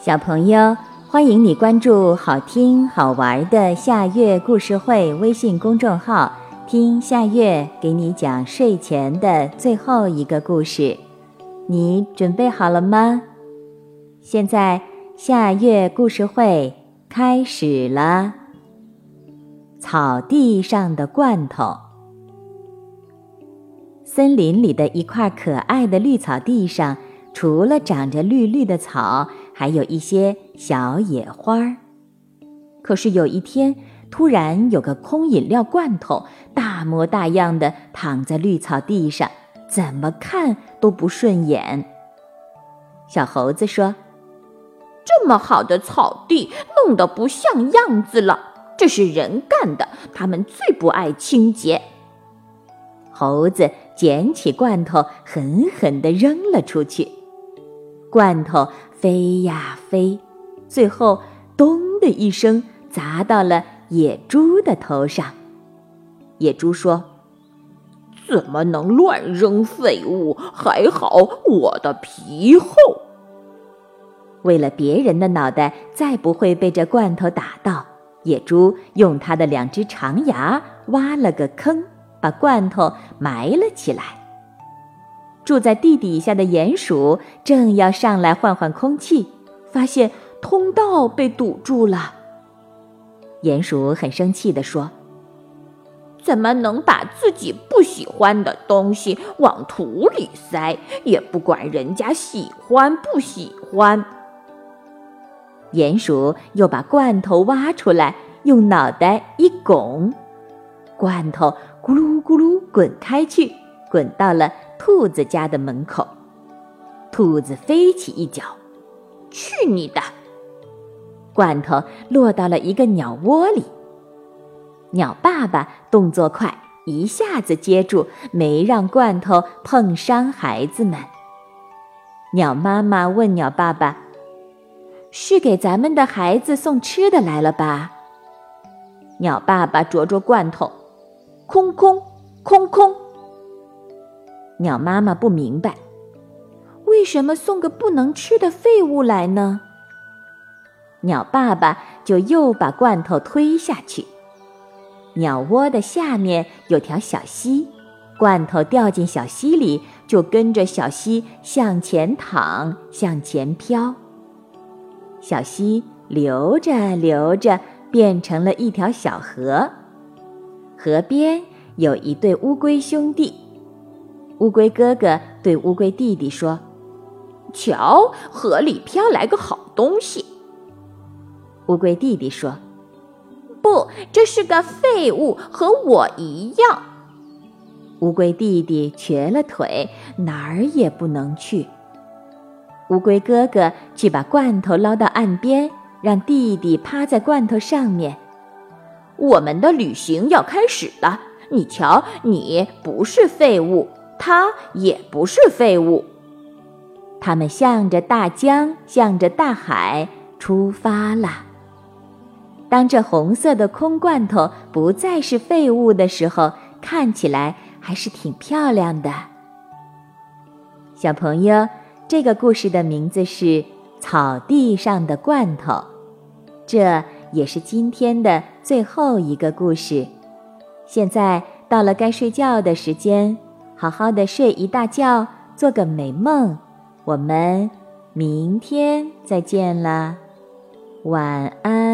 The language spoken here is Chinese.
小朋友，欢迎你关注好听好玩的夏月故事会微信公众号，听夏月给你讲睡前的最后一个故事。你准备好了吗？现在夏月故事会开始了。草地上的罐头。森林里的一块可爱的绿草地上，除了长着绿绿的草。还有一些小野花儿，可是有一天，突然有个空饮料罐头，大模大样的躺在绿草地上，怎么看都不顺眼。小猴子说：“这么好的草地，弄得不像样子了，这是人干的，他们最不爱清洁。”猴子捡起罐头，狠狠地扔了出去，罐头。飞呀飞，最后咚的一声砸到了野猪的头上。野猪说：“怎么能乱扔废物？还好我的皮厚。”为了别人的脑袋再不会被这罐头打到，野猪用它的两只长牙挖了个坑，把罐头埋了起来。住在地底下的鼹鼠正要上来换换空气，发现通道被堵住了。鼹鼠很生气地说：“怎么能把自己不喜欢的东西往土里塞，也不管人家喜欢不喜欢？”鼹鼠又把罐头挖出来，用脑袋一拱，罐头咕噜咕噜滚开去，滚到了。兔子家的门口，兔子飞起一脚，去你的！罐头落到了一个鸟窝里。鸟爸爸动作快，一下子接住，没让罐头碰伤孩子们。鸟妈妈问鸟爸爸：“是给咱们的孩子送吃的来了吧？”鸟爸爸啄啄罐头，空空空空。鸟妈妈不明白，为什么送个不能吃的废物来呢？鸟爸爸就又把罐头推下去。鸟窝的下面有条小溪，罐头掉进小溪里，就跟着小溪向前淌，向前飘。小溪流着流着，变成了一条小河。河边有一对乌龟兄弟。乌龟哥哥对乌龟弟弟说：“瞧，河里飘来个好东西。”乌龟弟弟说：“不，这是个废物，和我一样。”乌龟弟弟瘸了腿，哪儿也不能去。乌龟哥哥去把罐头捞到岸边，让弟弟趴在罐头上面。我们的旅行要开始了，你瞧，你不是废物。它也不是废物。他们向着大江，向着大海出发了。当这红色的空罐头不再是废物的时候，看起来还是挺漂亮的。小朋友，这个故事的名字是《草地上的罐头》，这也是今天的最后一个故事。现在到了该睡觉的时间。好好的睡一大觉，做个美梦。我们明天再见了，晚安。